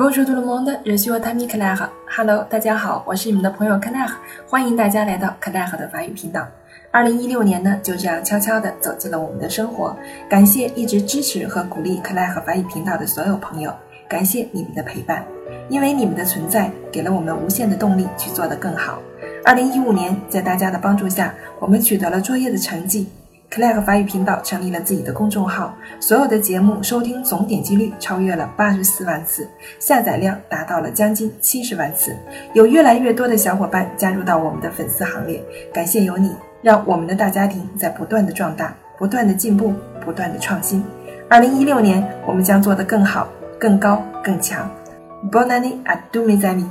Bonjour tout le monde, je suis Tammy Claire. Hello，大家好，我是你们的朋友 Claire，欢迎大家来到 Claire 的法语频道。二零一六年呢，就这样悄悄地走进了我们的生活。感谢一直支持和鼓励 Claire 法语频道的所有朋友，感谢你们的陪伴，因为你们的存在，给了我们无限的动力去做得更好。二零一五年，在大家的帮助下，我们取得了卓越的成绩。Claire 法语频道成立了自己的公众号，所有的节目收听总点击率超越了八十四万次，下载量达到了将近七十万次，有越来越多的小伙伴加入到我们的粉丝行列。感谢有你，让我们的大家庭在不断的壮大，不断的进步，不断的创新。二零一六年，我们将做得更好、更高、更强。Bonne année à tous mes amis！